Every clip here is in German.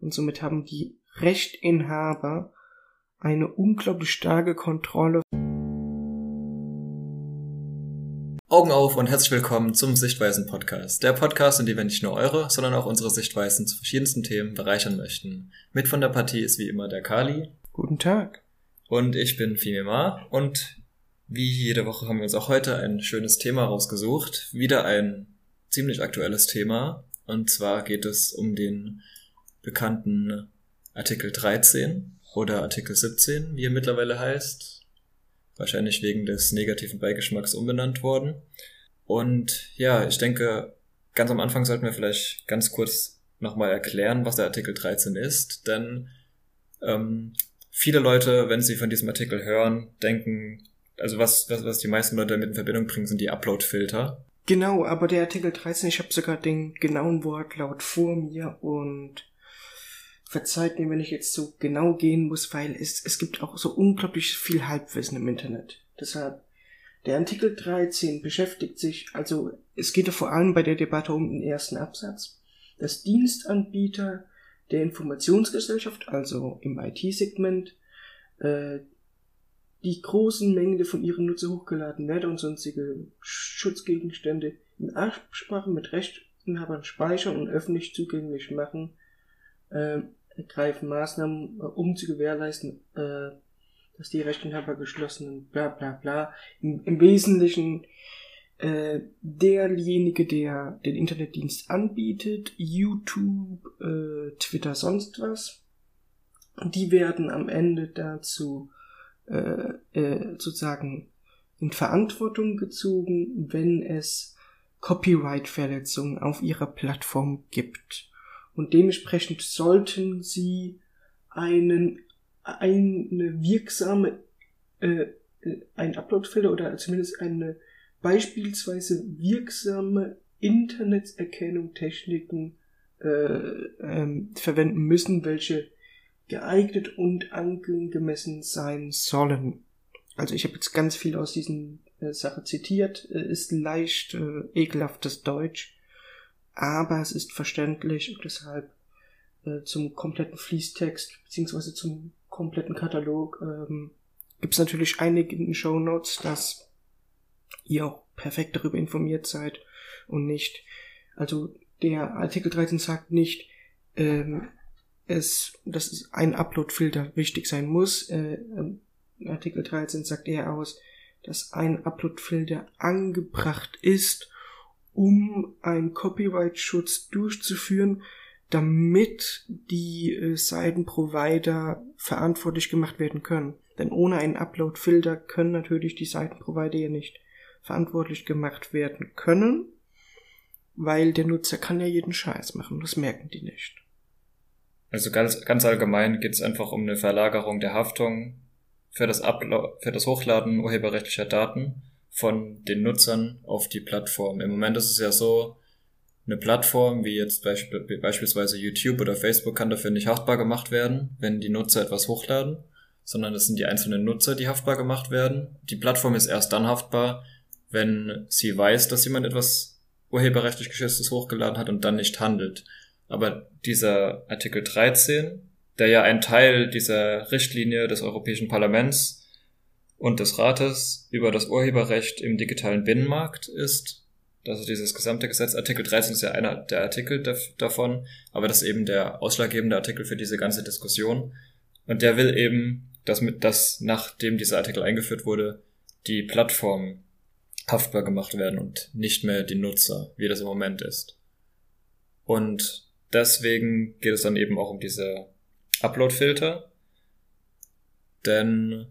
und somit haben die Rechtinhaber eine unglaublich starke Kontrolle. Augen auf und herzlich willkommen zum Sichtweisen Podcast. Der Podcast, in dem wir nicht nur eure, sondern auch unsere Sichtweisen zu verschiedensten Themen bereichern möchten. Mit von der Partie ist wie immer der Kali. Guten Tag. Und ich bin Fimima und wie jede Woche haben wir uns auch heute ein schönes Thema rausgesucht. Wieder ein ziemlich aktuelles Thema. Und zwar geht es um den bekannten Artikel 13 oder Artikel 17, wie er mittlerweile heißt. Wahrscheinlich wegen des negativen Beigeschmacks umbenannt worden. Und ja, ich denke, ganz am Anfang sollten wir vielleicht ganz kurz nochmal erklären, was der Artikel 13 ist. Denn ähm, viele Leute, wenn sie von diesem Artikel hören, denken, also was, was, was die meisten Leute damit in Verbindung bringen, sind die Upload-Filter. Genau, aber der Artikel 13, ich habe sogar den genauen Wortlaut vor mir und verzeiht mir, wenn ich jetzt so genau gehen muss, weil es, es gibt auch so unglaublich viel Halbwissen im Internet. Deshalb, der Artikel 13 beschäftigt sich, also es geht ja vor allem bei der Debatte um den ersten Absatz, dass Dienstanbieter der Informationsgesellschaft, also im IT-Segment, äh, die großen Mengen von ihren Nutzer hochgeladen Werte und sonstige Schutzgegenstände in Absprache mit Rechteinhabern speichern und öffentlich zugänglich machen, äh, ergreifen Maßnahmen, äh, um zu gewährleisten, äh, dass die Rechteinhaber geschlossenen bla bla bla im, im Wesentlichen äh, derjenige, der den Internetdienst anbietet, YouTube, äh, Twitter, sonst was, die werden am Ende dazu äh, äh, sozusagen in Verantwortung gezogen, wenn es Copyright-Verletzungen auf ihrer Plattform gibt und dementsprechend sollten sie einen eine wirksame äh, ein Uploadfilter oder zumindest eine beispielsweise wirksame Interneterkennung Techniken äh, ähm, verwenden müssen, welche geeignet und angemessen sein sollen. Also ich habe jetzt ganz viel aus diesen äh, Sache zitiert, äh, ist leicht äh, ekelhaftes Deutsch aber es ist verständlich und deshalb äh, zum kompletten Fließtext beziehungsweise zum kompletten Katalog ähm, gibt es natürlich einige in den Show Notes, dass ihr auch perfekt darüber informiert seid und nicht, also der Artikel 13 sagt nicht, ähm, es, dass ein Upload-Filter wichtig sein muss. Äh, Artikel 13 sagt eher aus, dass ein Upload-Filter angebracht ist, um einen Copyright-Schutz durchzuführen, damit die äh, Seitenprovider verantwortlich gemacht werden können. Denn ohne einen Upload-Filter können natürlich die Seitenprovider ja nicht verantwortlich gemacht werden können, weil der Nutzer kann ja jeden Scheiß machen, das merken die nicht. Also ganz, ganz allgemein geht es einfach um eine Verlagerung der Haftung für das, Uplo für das Hochladen urheberrechtlicher Daten von den Nutzern auf die Plattform. Im Moment ist es ja so, eine Plattform wie jetzt beisp beispielsweise YouTube oder Facebook kann dafür nicht haftbar gemacht werden, wenn die Nutzer etwas hochladen, sondern es sind die einzelnen Nutzer, die haftbar gemacht werden. Die Plattform ist erst dann haftbar, wenn sie weiß, dass jemand etwas urheberrechtlich geschütztes hochgeladen hat und dann nicht handelt. Aber dieser Artikel 13, der ja ein Teil dieser Richtlinie des Europäischen Parlaments und des Rates über das Urheberrecht im digitalen Binnenmarkt ist. Also dieses gesamte Gesetz, Artikel 13 ist ja einer der Artikel davon, aber das ist eben der ausschlaggebende Artikel für diese ganze Diskussion. Und der will eben, dass mit, dass nachdem dieser Artikel eingeführt wurde, die Plattformen haftbar gemacht werden und nicht mehr die Nutzer, wie das im Moment ist. Und deswegen geht es dann eben auch um diese Upload-Filter, denn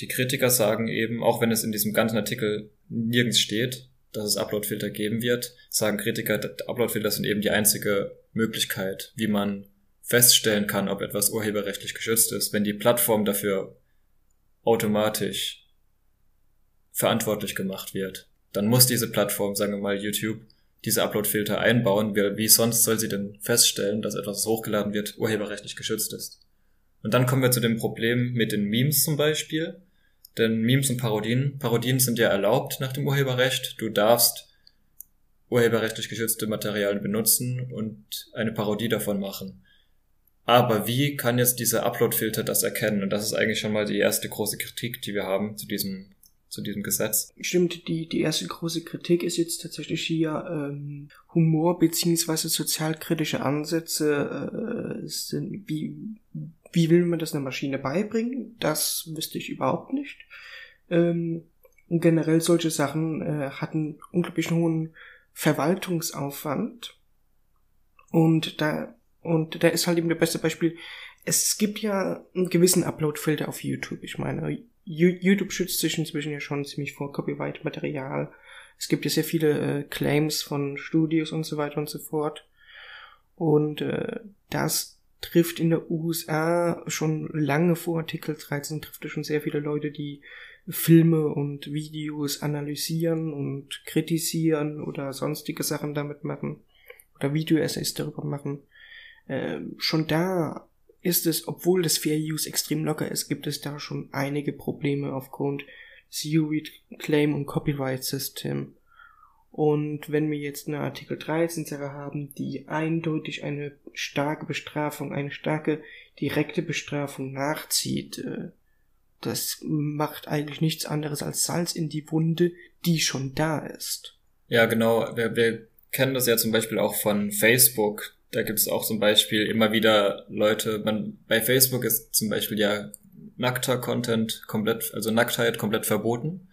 die Kritiker sagen eben, auch wenn es in diesem ganzen Artikel nirgends steht, dass es Uploadfilter geben wird, sagen Kritiker, Uploadfilter sind eben die einzige Möglichkeit, wie man feststellen kann, ob etwas urheberrechtlich geschützt ist, wenn die Plattform dafür automatisch verantwortlich gemacht wird. Dann muss diese Plattform, sagen wir mal YouTube, diese Uploadfilter einbauen. Wie sonst soll sie denn feststellen, dass etwas hochgeladen wird, urheberrechtlich geschützt ist? Und dann kommen wir zu dem Problem mit den Memes zum Beispiel. Denn Memes und Parodien, Parodien sind ja erlaubt nach dem Urheberrecht. Du darfst urheberrechtlich geschützte Materialien benutzen und eine Parodie davon machen. Aber wie kann jetzt dieser Upload-Filter das erkennen? Und das ist eigentlich schon mal die erste große Kritik, die wir haben zu diesem zu diesem Gesetz. Stimmt, die, die erste große Kritik ist jetzt tatsächlich hier ähm, Humor beziehungsweise sozialkritische Ansätze äh, sind, wie, wie will man das einer Maschine beibringen? Das wüsste ich überhaupt nicht. Ähm, und generell solche Sachen äh, hatten unglaublich hohen Verwaltungsaufwand. Und da, und da ist halt eben das beste Beispiel. Es gibt ja einen gewissen Upload-Filter auf YouTube. Ich meine, YouTube schützt sich inzwischen ja schon ziemlich vor Copyright-Material. Es gibt ja sehr viele äh, Claims von Studios und so weiter und so fort. Und äh, das trifft in der USA schon lange vor Artikel 13, trifft es schon sehr viele Leute, die Filme und Videos analysieren und kritisieren oder sonstige Sachen damit machen oder Video-Essays darüber machen. Äh, schon da ist es, obwohl das Fair Use extrem locker ist, gibt es da schon einige Probleme aufgrund des Claim und Copyright System. Und wenn wir jetzt eine Artikel 13 Sache haben, die eindeutig eine starke Bestrafung, eine starke direkte Bestrafung nachzieht, äh, das macht eigentlich nichts anderes als Salz in die Wunde, die schon da ist. Ja, genau. Wir, wir kennen das ja zum Beispiel auch von Facebook. Da gibt es auch zum Beispiel immer wieder Leute, man, bei Facebook ist zum Beispiel ja nackter Content komplett, also Nacktheit komplett verboten.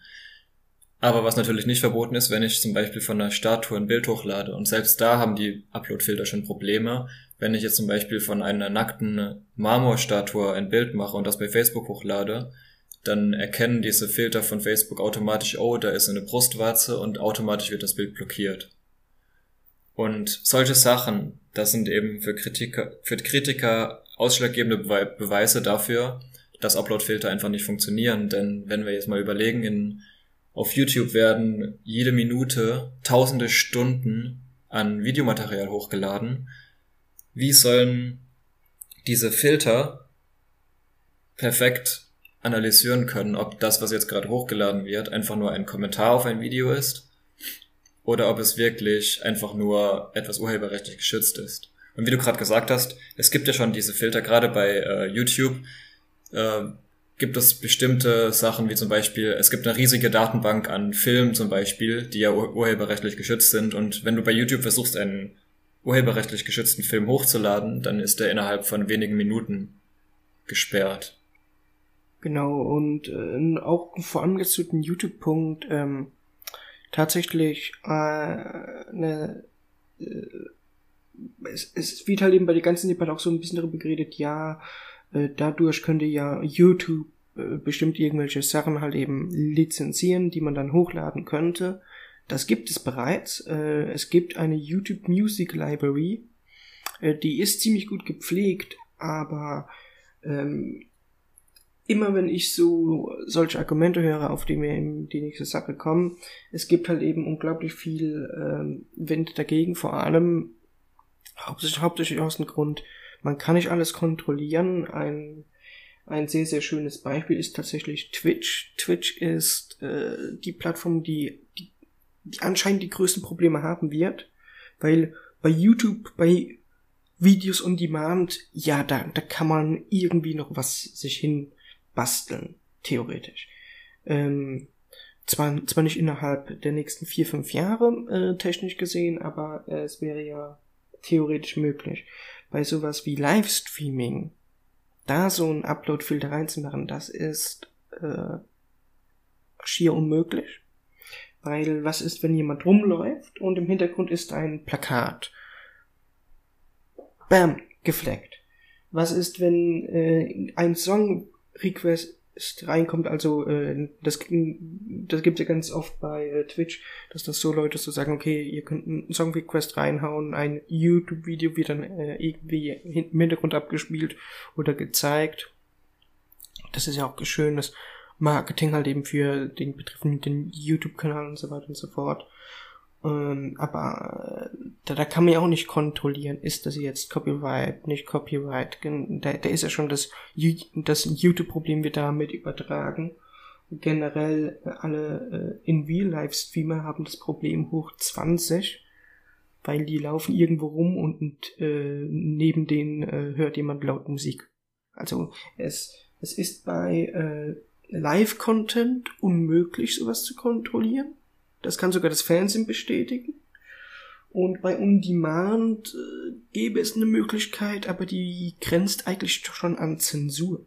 Aber was natürlich nicht verboten ist, wenn ich zum Beispiel von einer Statue ein Bild hochlade. Und selbst da haben die Upload-Filter schon Probleme. Wenn ich jetzt zum Beispiel von einer nackten Marmorstatue ein Bild mache und das bei Facebook hochlade, dann erkennen diese Filter von Facebook automatisch, oh, da ist eine Brustwarze und automatisch wird das Bild blockiert. Und solche Sachen, das sind eben für Kritiker, für Kritiker ausschlaggebende Beweise dafür, dass Upload-Filter einfach nicht funktionieren. Denn wenn wir jetzt mal überlegen, in, auf YouTube werden jede Minute tausende Stunden an Videomaterial hochgeladen. Wie sollen diese Filter perfekt analysieren können, ob das, was jetzt gerade hochgeladen wird, einfach nur ein Kommentar auf ein Video ist oder ob es wirklich einfach nur etwas urheberrechtlich geschützt ist. Und wie du gerade gesagt hast, es gibt ja schon diese Filter, gerade bei äh, YouTube äh, gibt es bestimmte Sachen, wie zum Beispiel, es gibt eine riesige Datenbank an Filmen zum Beispiel, die ja ur urheberrechtlich geschützt sind. Und wenn du bei YouTube versuchst, einen urheberrechtlich geschützten Film hochzuladen, dann ist der innerhalb von wenigen Minuten gesperrt. Genau, und äh, auch vor allem jetzt zu dem YouTube-Punkt, ähm, tatsächlich äh, eine äh, es, es wird halt eben bei der ganzen Debatte auch so ein bisschen darüber geredet, ja, äh, dadurch könnte ja YouTube äh, bestimmt irgendwelche Sachen halt eben lizenzieren, die man dann hochladen könnte. Das gibt es bereits. Äh, es gibt eine YouTube Music Library, die ist ziemlich gut gepflegt, aber ähm, immer wenn ich so solche Argumente höre, auf die wir in die nächste Sache kommen, es gibt halt eben unglaublich viel ähm, Wind dagegen, vor allem hauptsächlich, hauptsächlich aus dem Grund, man kann nicht alles kontrollieren. Ein, ein sehr, sehr schönes Beispiel ist tatsächlich Twitch. Twitch ist äh, die Plattform, die, die, die anscheinend die größten Probleme haben wird, weil bei YouTube, bei Videos on Demand, ja, da, da kann man irgendwie noch was sich hin basteln, theoretisch. Ähm, zwar, zwar nicht innerhalb der nächsten vier, fünf Jahre äh, technisch gesehen, aber äh, es wäre ja theoretisch möglich. Bei sowas wie Livestreaming, da so ein Upload-Filter reinzumachen, das ist äh, schier unmöglich. Weil was ist, wenn jemand rumläuft und im Hintergrund ist ein Plakat? Bam, gefleckt. Was ist, wenn äh, ein Song Request reinkommt, also äh, das, das gibt ja ganz oft bei äh, Twitch, dass das so Leute so sagen, okay, ihr könnt einen Song Request reinhauen, ein YouTube-Video wird dann äh, irgendwie im Hintergrund abgespielt oder gezeigt. Das ist ja auch schönes Marketing halt eben für den betreffenden YouTube-Kanal und so weiter und so fort. Ähm, aber da, da kann man ja auch nicht kontrollieren, ist das jetzt Copyright, nicht Copyright. Da, da ist ja schon das, das YouTube-Problem wird damit übertragen. Generell äh, alle äh, in Real-Life-Streamer haben das Problem hoch 20. weil die laufen irgendwo rum und äh, neben denen äh, hört jemand laut Musik. Also es, es ist bei äh, Live-Content unmöglich, sowas zu kontrollieren. Das kann sogar das Fernsehen bestätigen. Und bei On Demand äh, gäbe es eine Möglichkeit, aber die grenzt eigentlich schon an Zensur.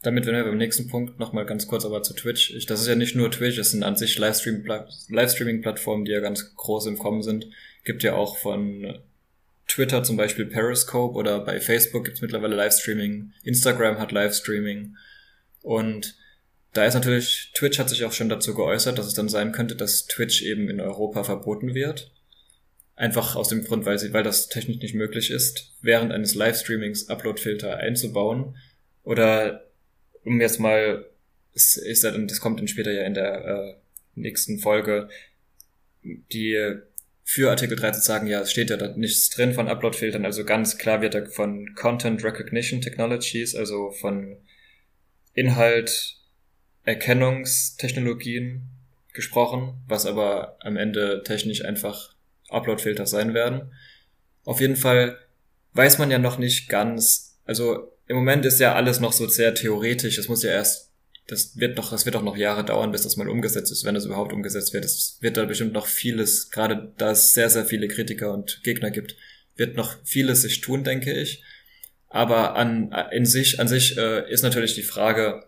Damit werden wir beim nächsten Punkt nochmal ganz kurz aber zu Twitch. Ich, das ist ja nicht nur Twitch, es sind an sich Livestreaming-Plattformen, die ja ganz groß im Kommen sind. Gibt ja auch von Twitter zum Beispiel Periscope oder bei Facebook gibt's mittlerweile Livestreaming. Instagram hat Livestreaming. Und da ist natürlich, Twitch hat sich auch schon dazu geäußert, dass es dann sein könnte, dass Twitch eben in Europa verboten wird. Einfach aus dem Grund, weil, sie, weil das technisch nicht möglich ist, während eines Livestreamings Uploadfilter einzubauen. Oder um jetzt mal, es ist ja dann, das kommt dann später ja in der äh, nächsten Folge, die für Artikel 13 sagen, ja, es steht ja da nichts drin von Upload-Filtern, also ganz klar wird da von Content Recognition Technologies, also von Inhalt Erkennungstechnologien gesprochen, was aber am Ende technisch einfach Upload-Filter sein werden. Auf jeden Fall weiß man ja noch nicht ganz, also im Moment ist ja alles noch so sehr theoretisch. Es muss ja erst, das wird doch, das wird doch noch Jahre dauern, bis das mal umgesetzt ist, wenn das überhaupt umgesetzt wird. Es wird da bestimmt noch vieles, gerade da es sehr, sehr viele Kritiker und Gegner gibt, wird noch vieles sich tun, denke ich. Aber an, in sich, an sich äh, ist natürlich die Frage,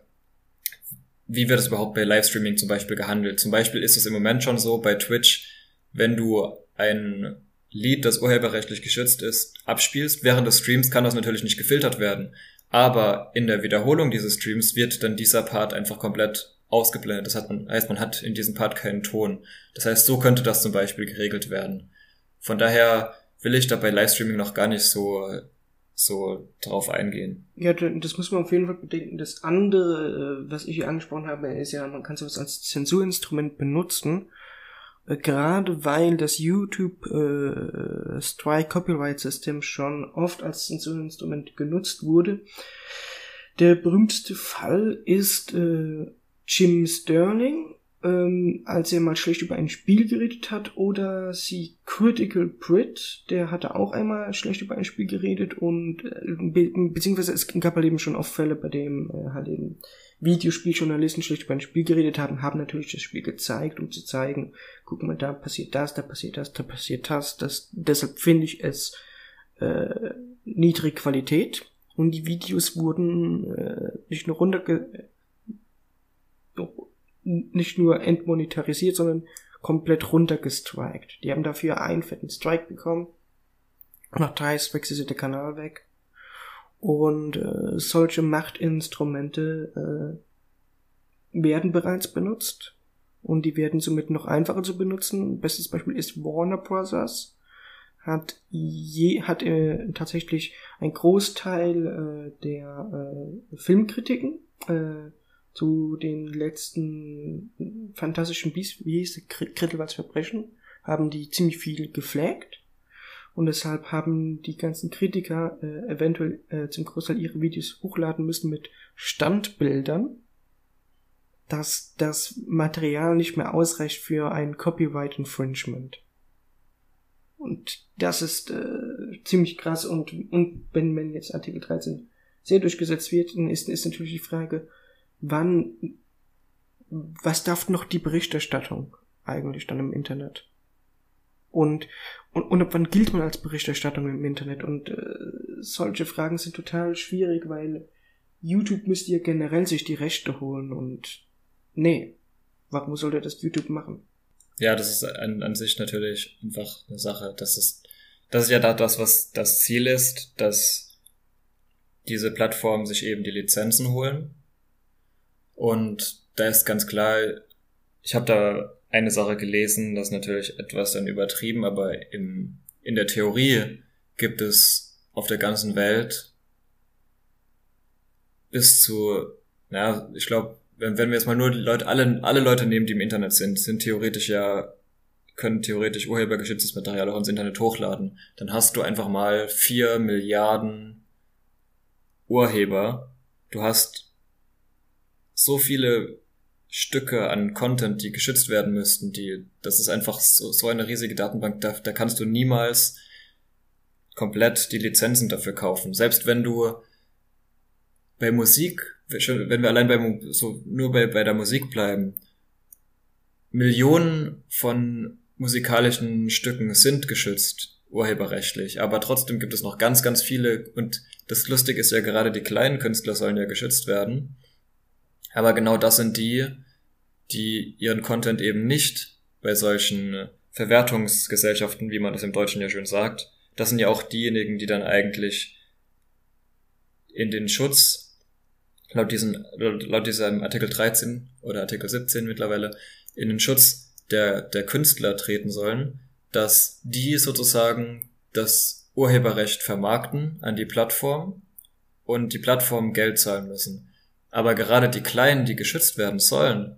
wie wird es überhaupt bei Livestreaming zum Beispiel gehandelt? Zum Beispiel ist es im Moment schon so bei Twitch, wenn du ein Lied, das urheberrechtlich geschützt ist, abspielst, während des Streams kann das natürlich nicht gefiltert werden. Aber in der Wiederholung dieses Streams wird dann dieser Part einfach komplett ausgeblendet. Das man, heißt, man hat in diesem Part keinen Ton. Das heißt, so könnte das zum Beispiel geregelt werden. Von daher will ich da bei Livestreaming noch gar nicht so, so drauf eingehen. Ja, das muss man auf jeden Fall bedenken. Das andere, äh, was ich hier angesprochen habe, ist ja, man kann sowas als Zensurinstrument benutzen. Äh, gerade weil das YouTube äh, Strike Copyright System schon oft als Zensurinstrument genutzt wurde. Der berühmteste Fall ist äh, Jim Sterling, ähm, als er mal schlecht über ein Spiel geredet hat, oder sie Critical Brit, der hatte auch einmal schlecht über ein Spiel geredet und äh, be beziehungsweise es gab halt eben schon oft Fälle, bei dem äh, halt eben Videospieljournalisten schlecht über ein Spiel geredet haben, haben natürlich das Spiel gezeigt, um zu zeigen, guck mal, da passiert das, da passiert das, da passiert das. das deshalb finde ich es äh, niedrige Qualität. Und die Videos wurden äh, nicht nur runterge nicht nur entmonetarisiert, sondern komplett runtergestrikt. Die haben dafür einen fetten Strike bekommen. Nach Strikes ist der Kanal weg. Und äh, solche Machtinstrumente äh, werden bereits benutzt und die werden somit noch einfacher zu benutzen. Bestes Beispiel ist Warner Bros. hat je hat äh, tatsächlich ein Großteil äh, der äh, Filmkritiken äh, zu den letzten fantastischen Bies, wie hieß Grindelwalds Verbrechen, haben die ziemlich viel geflaggt. Und deshalb haben die ganzen Kritiker äh, eventuell äh, zum Großteil ihre Videos hochladen müssen mit Standbildern, dass das Material nicht mehr ausreicht für ein Copyright Infringement. Und das ist äh, ziemlich krass. Und, und wenn, wenn jetzt Artikel 13 sehr durchgesetzt wird, dann ist, ist natürlich die Frage, wann, was darf noch die Berichterstattung eigentlich dann im Internet? Und, und, und ab wann gilt man als Berichterstattung im Internet? Und äh, solche Fragen sind total schwierig, weil YouTube müsste ja generell sich die Rechte holen und nee, warum sollte das YouTube machen? Ja, das ist an, an sich natürlich einfach eine Sache. Das ist, das ist ja da das, was das Ziel ist, dass diese Plattformen sich eben die Lizenzen holen. Und da ist ganz klar, ich habe da eine Sache gelesen, das ist natürlich etwas dann übertrieben, aber im, in der Theorie gibt es auf der ganzen Welt bis zu, na, ich glaube, wenn, wenn wir jetzt mal nur die Leute, alle, alle Leute nehmen, die im Internet sind, sind theoretisch ja, können theoretisch urhebergeschütztes Material auch ins Internet hochladen. Dann hast du einfach mal vier Milliarden Urheber. Du hast so viele Stücke an Content, die geschützt werden müssten, die, das ist einfach so, so eine riesige Datenbank, da, da kannst du niemals komplett die Lizenzen dafür kaufen. Selbst wenn du bei Musik, wenn wir allein bei, so nur bei, bei der Musik bleiben, Millionen von musikalischen Stücken sind geschützt, urheberrechtlich, aber trotzdem gibt es noch ganz, ganz viele und das Lustige ist ja gerade, die kleinen Künstler sollen ja geschützt werden. Aber genau das sind die, die ihren Content eben nicht bei solchen Verwertungsgesellschaften, wie man das im Deutschen ja schön sagt, das sind ja auch diejenigen, die dann eigentlich in den Schutz, laut, diesen, laut diesem Artikel 13 oder Artikel 17 mittlerweile, in den Schutz der, der Künstler treten sollen, dass die sozusagen das Urheberrecht vermarkten an die Plattform und die Plattform Geld zahlen müssen. Aber gerade die Kleinen, die geschützt werden sollen,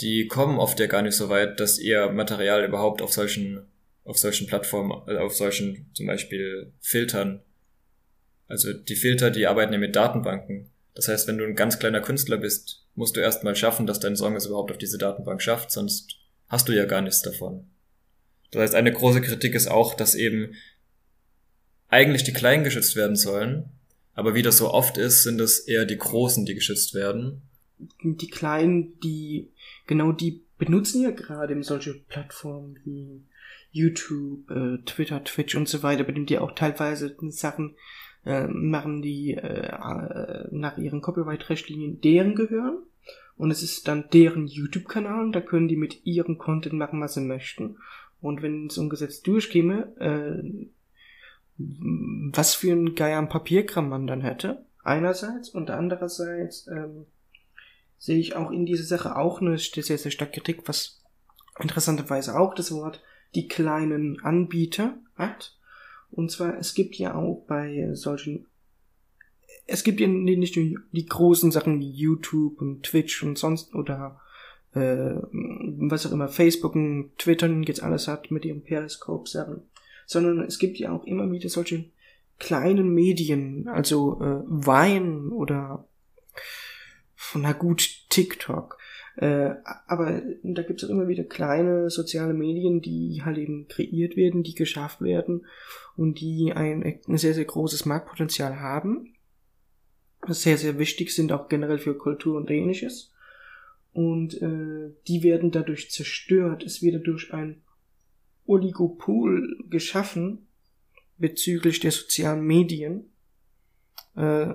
die kommen oft ja gar nicht so weit, dass ihr Material überhaupt auf solchen, auf solchen Plattformen, äh, auf solchen zum Beispiel Filtern, also die Filter, die arbeiten ja mit Datenbanken. Das heißt, wenn du ein ganz kleiner Künstler bist, musst du erstmal schaffen, dass dein Song es überhaupt auf diese Datenbank schafft, sonst hast du ja gar nichts davon. Das heißt, eine große Kritik ist auch, dass eben eigentlich die Kleinen geschützt werden sollen, aber wie das so oft ist, sind es eher die Großen, die geschützt werden. Die Kleinen, die, genau die benutzen ja gerade solche Plattformen wie YouTube, äh, Twitter, Twitch und so weiter, bei denen die auch teilweise Sachen äh, machen, die äh, nach ihren Copyright-Richtlinien deren gehören. Und es ist dann deren YouTube-Kanal da können die mit ihrem Content machen, was sie möchten. Und wenn ein Gesetz durchkäme, äh, was für ein Geier Papierkram man dann hätte, einerseits, und andererseits ähm, sehe ich auch in dieser Sache auch eine sehr, sehr starke Kritik, was interessanterweise auch das Wort die kleinen Anbieter hat. Und zwar, es gibt ja auch bei solchen, es gibt ja nicht nur die großen Sachen wie YouTube und Twitch und sonst oder äh, was auch immer, Facebook und Twitter jetzt alles hat mit ihren Periscope-Sachen sondern es gibt ja auch immer wieder solche kleinen Medien, also äh, Wein oder na gut, TikTok. Äh, aber da gibt es auch immer wieder kleine soziale Medien, die halt eben kreiert werden, die geschafft werden und die ein, ein sehr, sehr großes Marktpotenzial haben. Sehr, sehr wichtig sind auch generell für Kultur und ähnliches. Und äh, die werden dadurch zerstört. Es wird dadurch ein Oligopol geschaffen bezüglich der sozialen Medien. Äh,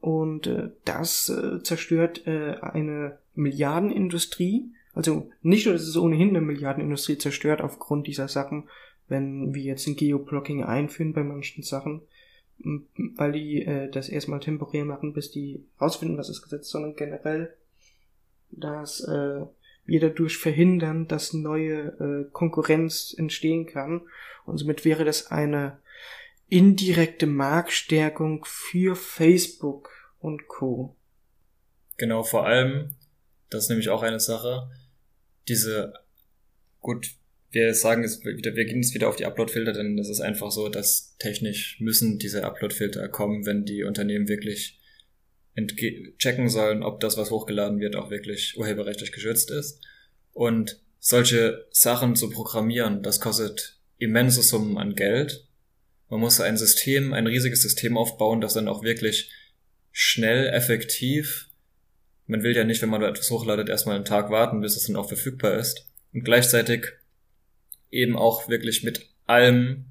und äh, das äh, zerstört äh, eine Milliardenindustrie. Also nicht nur, dass es ohnehin eine Milliardenindustrie zerstört aufgrund dieser Sachen, wenn wir jetzt ein Geoblocking einführen bei manchen Sachen, weil die äh, das erstmal temporär machen, bis die rausfinden, was ist gesetzt, sondern generell, dass äh, wir dadurch verhindern, dass neue äh, Konkurrenz entstehen kann. Und somit wäre das eine indirekte Marktstärkung für Facebook und Co. Genau, vor allem, das ist nämlich auch eine Sache, diese, gut, wir sagen es wieder, wir gehen jetzt wieder auf die Uploadfilter, denn das ist einfach so, dass technisch müssen diese Uploadfilter kommen, wenn die Unternehmen wirklich checken sollen, ob das, was hochgeladen wird, auch wirklich urheberrechtlich geschützt ist. Und solche Sachen zu programmieren, das kostet immense Summen an Geld. Man muss ein System, ein riesiges System aufbauen, das dann auch wirklich schnell, effektiv, man will ja nicht, wenn man etwas hochladet, erstmal einen Tag warten, bis es dann auch verfügbar ist. Und gleichzeitig eben auch wirklich mit allem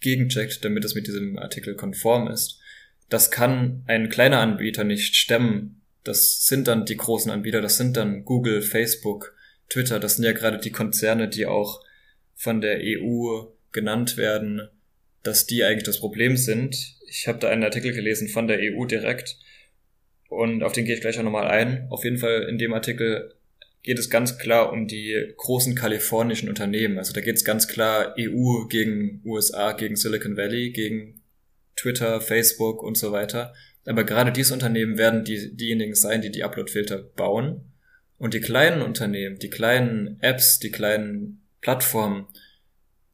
gegencheckt, damit es mit diesem Artikel konform ist das kann ein kleiner Anbieter nicht stemmen. Das sind dann die großen Anbieter, das sind dann Google, Facebook, Twitter, das sind ja gerade die Konzerne, die auch von der EU genannt werden, dass die eigentlich das Problem sind. Ich habe da einen Artikel gelesen von der EU direkt und auf den gehe ich gleich auch nochmal ein. Auf jeden Fall in dem Artikel geht es ganz klar um die großen kalifornischen Unternehmen. Also da geht es ganz klar EU gegen USA, gegen Silicon Valley, gegen Twitter, Facebook und so weiter. Aber gerade diese Unternehmen werden die, diejenigen sein, die die Upload-Filter bauen. Und die kleinen Unternehmen, die kleinen Apps, die kleinen Plattformen,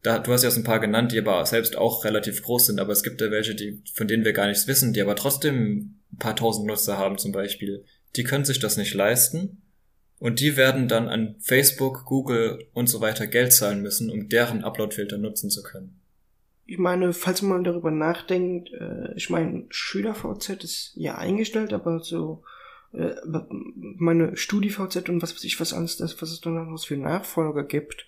da, du hast ja ein paar genannt, die aber selbst auch relativ groß sind, aber es gibt ja welche, die, von denen wir gar nichts wissen, die aber trotzdem ein paar tausend Nutzer haben zum Beispiel. Die können sich das nicht leisten Und die werden dann an Facebook, Google und so weiter Geld zahlen müssen, um deren Uploadfilter nutzen zu können. Ich meine, falls man darüber nachdenkt, äh, ich meine, SchülerVZ ist ja eingestellt, aber so äh, meine StudiVZ und was weiß ich was alles, das, was es dann noch für Nachfolger gibt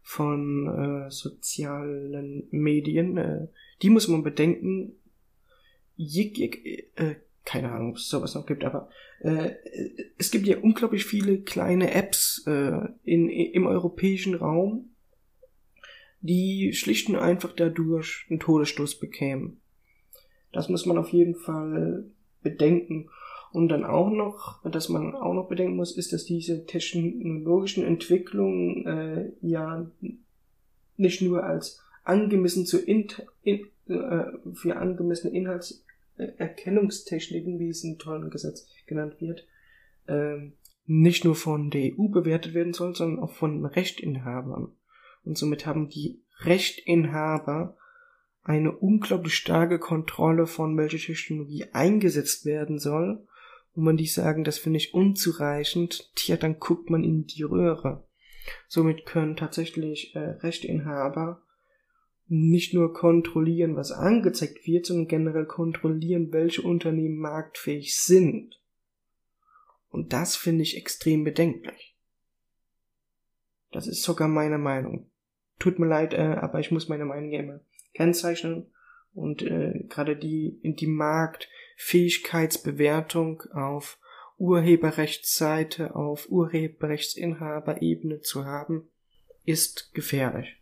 von äh, sozialen Medien, äh, die muss man bedenken. Jig, jig, äh, keine Ahnung, ob es sowas noch gibt, aber äh, es gibt ja unglaublich viele kleine Apps äh, in, im europäischen Raum, die schlicht und einfach dadurch einen Todesstoß bekämen. Das muss man auf jeden Fall bedenken. Und dann auch noch, dass man auch noch bedenken muss, ist, dass diese technologischen Entwicklungen äh, ja nicht nur als angemessen zu in, in, äh, für angemessene Inhaltserkennungstechniken, wie es in tollen Gesetz genannt wird, äh, nicht nur von der EU bewertet werden soll, sondern auch von Rechtinhabern. Und somit haben die Rechtinhaber eine unglaublich starke Kontrolle von welcher Technologie eingesetzt werden soll. Und man die sagen, das finde ich unzureichend, tja, dann guckt man in die Röhre. Somit können tatsächlich äh, Rechteinhaber nicht nur kontrollieren, was angezeigt wird, sondern generell kontrollieren, welche Unternehmen marktfähig sind. Und das finde ich extrem bedenklich. Das ist sogar meine Meinung. Tut mir leid, äh, aber ich muss meine Meinung ja immer kennzeichnen und äh, gerade die die Marktfähigkeitsbewertung auf Urheberrechtsseite auf Urheberrechtsinhaberebene zu haben, ist gefährlich.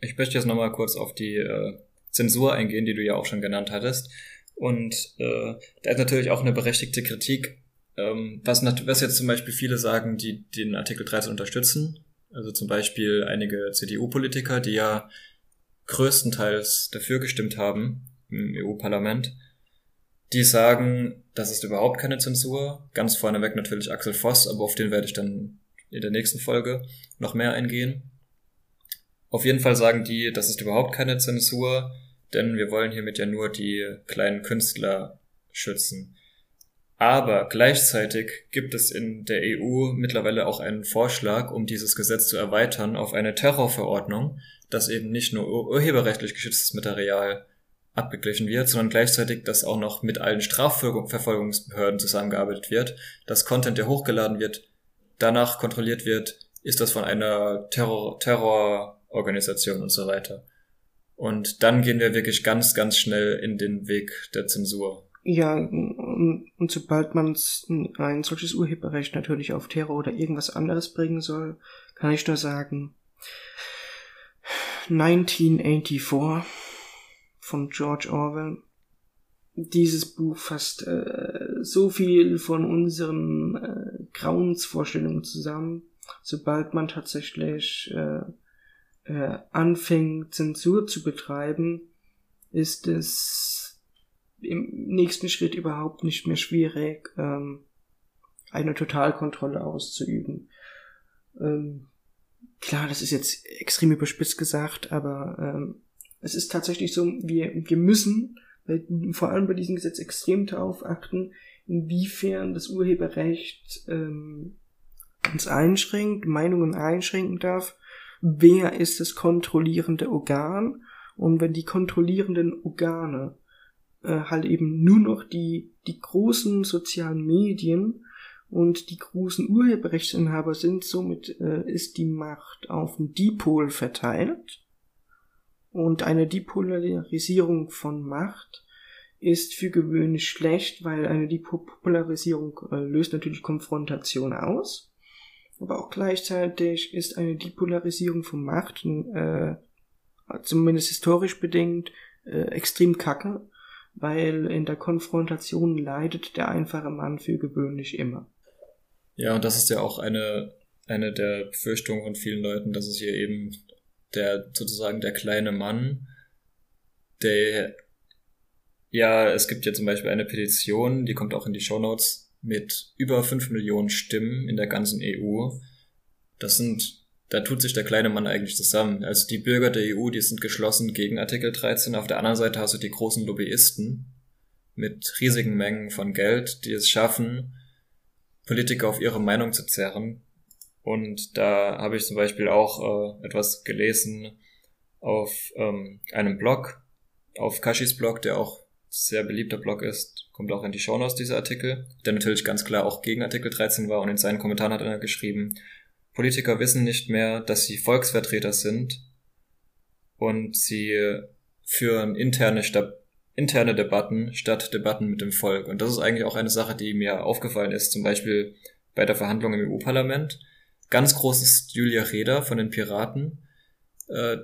Ich möchte jetzt nochmal kurz auf die äh, Zensur eingehen, die du ja auch schon genannt hattest. Und äh, da ist natürlich auch eine berechtigte Kritik, ähm, was, was jetzt zum Beispiel viele sagen, die den Artikel 13 unterstützen. Also zum Beispiel einige CDU-Politiker, die ja größtenteils dafür gestimmt haben im EU-Parlament, die sagen, das ist überhaupt keine Zensur. Ganz vorneweg natürlich Axel Voss, aber auf den werde ich dann in der nächsten Folge noch mehr eingehen. Auf jeden Fall sagen die, das ist überhaupt keine Zensur, denn wir wollen hiermit ja nur die kleinen Künstler schützen. Aber gleichzeitig gibt es in der EU mittlerweile auch einen Vorschlag, um dieses Gesetz zu erweitern auf eine Terrorverordnung, dass eben nicht nur urheberrechtlich geschütztes Material abgeglichen wird, sondern gleichzeitig, dass auch noch mit allen Strafverfolgungsbehörden zusammengearbeitet wird, dass Content, der hochgeladen wird, danach kontrolliert wird, ist das von einer Terror Terrororganisation und so weiter. Und dann gehen wir wirklich ganz, ganz schnell in den Weg der Zensur. Ja, und, und sobald man ein solches Urheberrecht natürlich auf Terror oder irgendwas anderes bringen soll, kann ich nur sagen, 1984 von George Orwell. Dieses Buch fasst äh, so viel von unseren äh, Grauensvorstellungen zusammen, sobald man tatsächlich äh, äh, anfängt, Zensur zu betreiben, ist es im nächsten Schritt überhaupt nicht mehr schwierig, ähm, eine Totalkontrolle auszuüben. Ähm, klar, das ist jetzt extrem überspitzt gesagt, aber ähm, es ist tatsächlich so, wir, wir müssen vor allem bei diesem Gesetz extrem darauf achten, inwiefern das Urheberrecht ähm, uns einschränkt, Meinungen einschränken darf, wer ist das kontrollierende Organ und wenn die kontrollierenden Organe äh, halt eben nur noch die, die großen sozialen Medien und die großen Urheberrechtsinhaber sind, somit äh, ist die Macht auf den Dipol verteilt. Und eine Depolarisierung von Macht ist für gewöhnlich schlecht, weil eine Depolarisierung äh, löst natürlich Konfrontation aus. Aber auch gleichzeitig ist eine Depolarisierung von Macht, äh, zumindest historisch bedingt, äh, extrem kacke, weil in der Konfrontation leidet der einfache Mann für gewöhnlich immer. Ja, und das ist ja auch eine, eine der Befürchtungen von vielen Leuten, dass es hier eben der sozusagen der kleine Mann, der ja, es gibt ja zum Beispiel eine Petition, die kommt auch in die Show Notes mit über fünf Millionen Stimmen in der ganzen EU. Das sind, da tut sich der kleine Mann eigentlich zusammen. Also die Bürger der EU, die sind geschlossen gegen Artikel 13. Auf der anderen Seite hast du die großen Lobbyisten mit riesigen Mengen von Geld, die es schaffen, Politiker auf ihre Meinung zu zerren. Und da habe ich zum Beispiel auch äh, etwas gelesen auf ähm, einem Blog, auf Kashis Blog, der auch sehr beliebter Blog ist, kommt auch in die Show Notes dieser Artikel, der natürlich ganz klar auch gegen Artikel 13 war und in seinen Kommentaren hat er geschrieben, Politiker wissen nicht mehr, dass sie Volksvertreter sind und sie führen interne, interne Debatten statt Debatten mit dem Volk. Und das ist eigentlich auch eine Sache, die mir aufgefallen ist, zum Beispiel bei der Verhandlung im EU-Parlament. Ganz groß ist Julia Reda von den Piraten. Äh,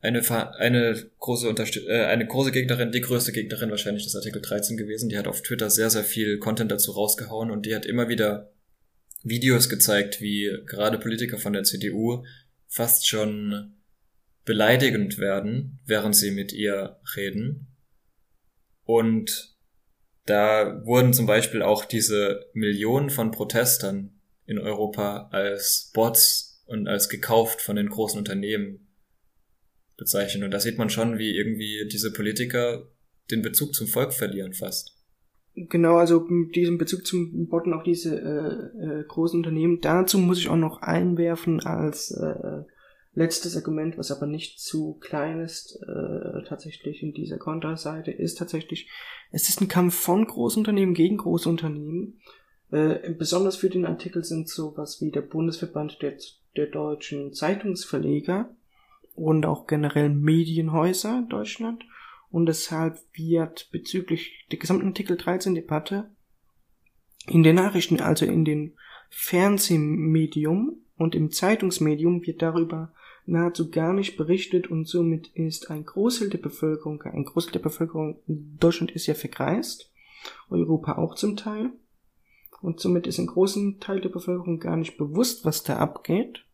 eine, eine große äh, eine große Gegnerin, die größte Gegnerin wahrscheinlich des Artikel 13 gewesen. Die hat auf Twitter sehr, sehr viel Content dazu rausgehauen und die hat immer wieder Videos gezeigt, wie gerade Politiker von der CDU fast schon beleidigend werden, während sie mit ihr reden. Und da wurden zum Beispiel auch diese Millionen von Protestern in Europa als Bots und als gekauft von den großen Unternehmen bezeichnen. Und da sieht man schon, wie irgendwie diese Politiker den Bezug zum Volk verlieren fast. Genau, also mit diesem Bezug zum Botten auch diese äh, äh, großen Unternehmen. Dazu muss ich auch noch einwerfen als äh, letztes Argument, was aber nicht zu klein ist, äh, tatsächlich in dieser Konterseite, ist tatsächlich, es ist ein Kampf von Großunternehmen gegen Großunternehmen. Äh, besonders für den Artikel sind sowas wie der Bundesverband der, der deutschen Zeitungsverleger und auch generell Medienhäuser in Deutschland. Und deshalb wird bezüglich der gesamten Artikel 13 Debatte in den Nachrichten, also in den Fernsehmedium und im Zeitungsmedium wird darüber nahezu gar nicht berichtet und somit ist ein Großteil der Bevölkerung, ein Großteil der Bevölkerung Deutschland ist ja verkreist, Europa auch zum Teil. Und somit ist ein großen Teil der Bevölkerung gar nicht bewusst, was da abgeht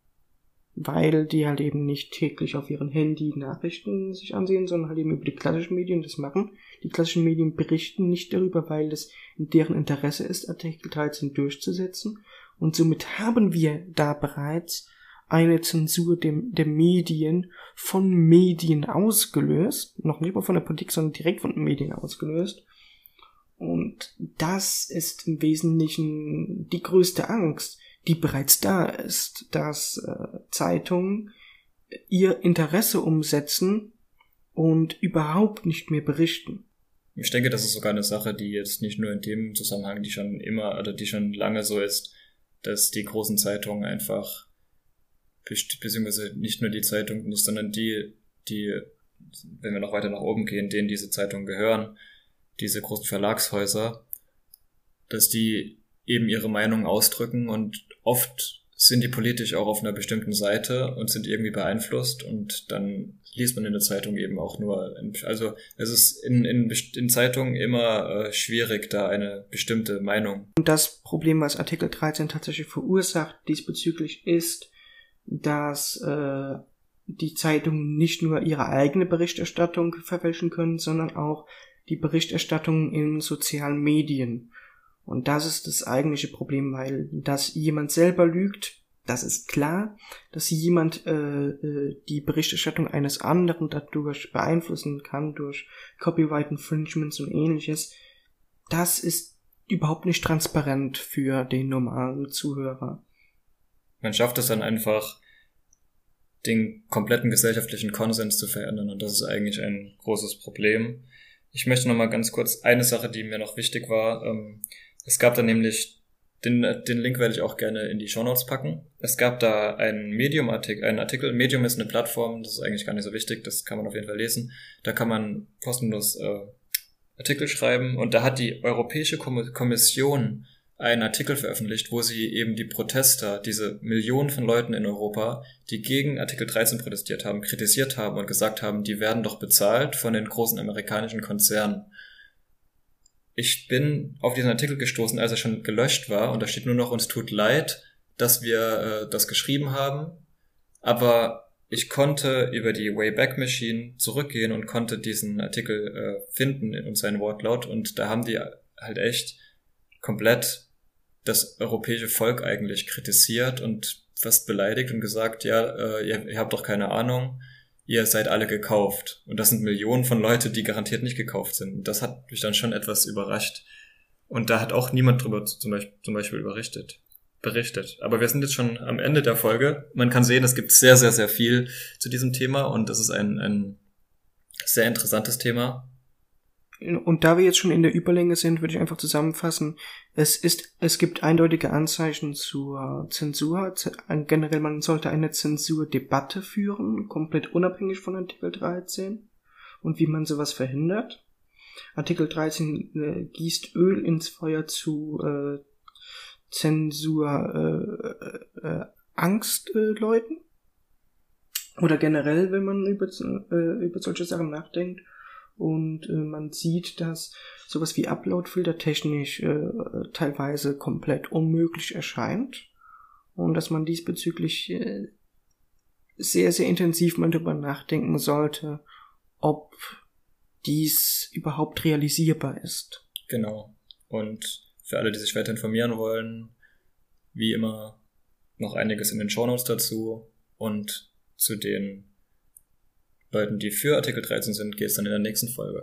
weil die halt eben nicht täglich auf ihren Handy Nachrichten sich ansehen, sondern halt eben über die klassischen Medien das machen. Die klassischen Medien berichten nicht darüber, weil es in deren Interesse ist, Artikel 13 durchzusetzen. Und somit haben wir da bereits eine Zensur der, der Medien von Medien ausgelöst. Noch nicht mal von der Politik, sondern direkt von den Medien ausgelöst. Und das ist im Wesentlichen die größte Angst die bereits da ist, dass äh, Zeitungen ihr Interesse umsetzen und überhaupt nicht mehr berichten. Ich denke, das ist sogar eine Sache, die jetzt nicht nur in dem Zusammenhang, die schon immer oder die schon lange so ist, dass die großen Zeitungen einfach, beziehungsweise nicht nur die Zeitungen, sondern die, die, wenn wir noch weiter nach oben gehen, denen diese Zeitungen gehören, diese großen Verlagshäuser, dass die eben ihre Meinung ausdrücken und oft sind die politisch auch auf einer bestimmten Seite und sind irgendwie beeinflusst und dann liest man in der Zeitung eben auch nur, also es ist in, in, in Zeitungen immer äh, schwierig, da eine bestimmte Meinung. Und das Problem, was Artikel 13 tatsächlich verursacht diesbezüglich ist, dass äh, die Zeitungen nicht nur ihre eigene Berichterstattung verfälschen können, sondern auch die Berichterstattung in sozialen Medien. Und das ist das eigentliche Problem, weil dass jemand selber lügt, das ist klar, dass jemand äh, äh, die Berichterstattung eines anderen dadurch beeinflussen kann, durch Copyright Infringements und ähnliches, das ist überhaupt nicht transparent für den normalen Zuhörer. Man schafft es dann einfach, den kompletten gesellschaftlichen Konsens zu verändern und das ist eigentlich ein großes Problem. Ich möchte noch mal ganz kurz eine Sache, die mir noch wichtig war, ähm, es gab da nämlich, den, den Link werde ich auch gerne in die Show Notes packen. Es gab da einen Medium-Artikel, einen Artikel. Medium ist eine Plattform, das ist eigentlich gar nicht so wichtig, das kann man auf jeden Fall lesen. Da kann man kostenlos äh, Artikel schreiben und da hat die Europäische Kommission einen Artikel veröffentlicht, wo sie eben die Protester, diese Millionen von Leuten in Europa, die gegen Artikel 13 protestiert haben, kritisiert haben und gesagt haben, die werden doch bezahlt von den großen amerikanischen Konzernen ich bin auf diesen Artikel gestoßen, als er schon gelöscht war und da steht nur noch, uns tut leid, dass wir äh, das geschrieben haben, aber ich konnte über die Wayback Machine zurückgehen und konnte diesen Artikel äh, finden in seinen Wortlaut. Und da haben die halt echt komplett das europäische Volk eigentlich kritisiert und fast beleidigt und gesagt, ja, äh, ihr, ihr habt doch keine Ahnung, ihr seid alle gekauft. Und das sind Millionen von Leute, die garantiert nicht gekauft sind. Das hat mich dann schon etwas überrascht. Und da hat auch niemand drüber zum Beispiel, zum Beispiel berichtet. berichtet. Aber wir sind jetzt schon am Ende der Folge. Man kann sehen, es gibt sehr, sehr, sehr viel zu diesem Thema und das ist ein, ein sehr interessantes Thema. Und da wir jetzt schon in der Überlänge sind, würde ich einfach zusammenfassen. Es ist, es gibt eindeutige Anzeichen zur Zensur. Generell, man sollte eine Zensurdebatte führen, komplett unabhängig von Artikel 13 und wie man sowas verhindert. Artikel 13 äh, gießt Öl ins Feuer zu äh, Zensur äh, äh, Angstleuten. Äh, Oder generell, wenn man über, äh, über solche Sachen nachdenkt. Und äh, man sieht, dass sowas wie Uploadfilter technisch äh, teilweise komplett unmöglich erscheint. Und dass man diesbezüglich äh, sehr, sehr intensiv mal darüber nachdenken sollte, ob dies überhaupt realisierbar ist. Genau. Und für alle, die sich weiter informieren wollen, wie immer noch einiges in den Shownotes dazu und zu den Leuten, die für Artikel 13 sind, geht es dann in der nächsten Folge.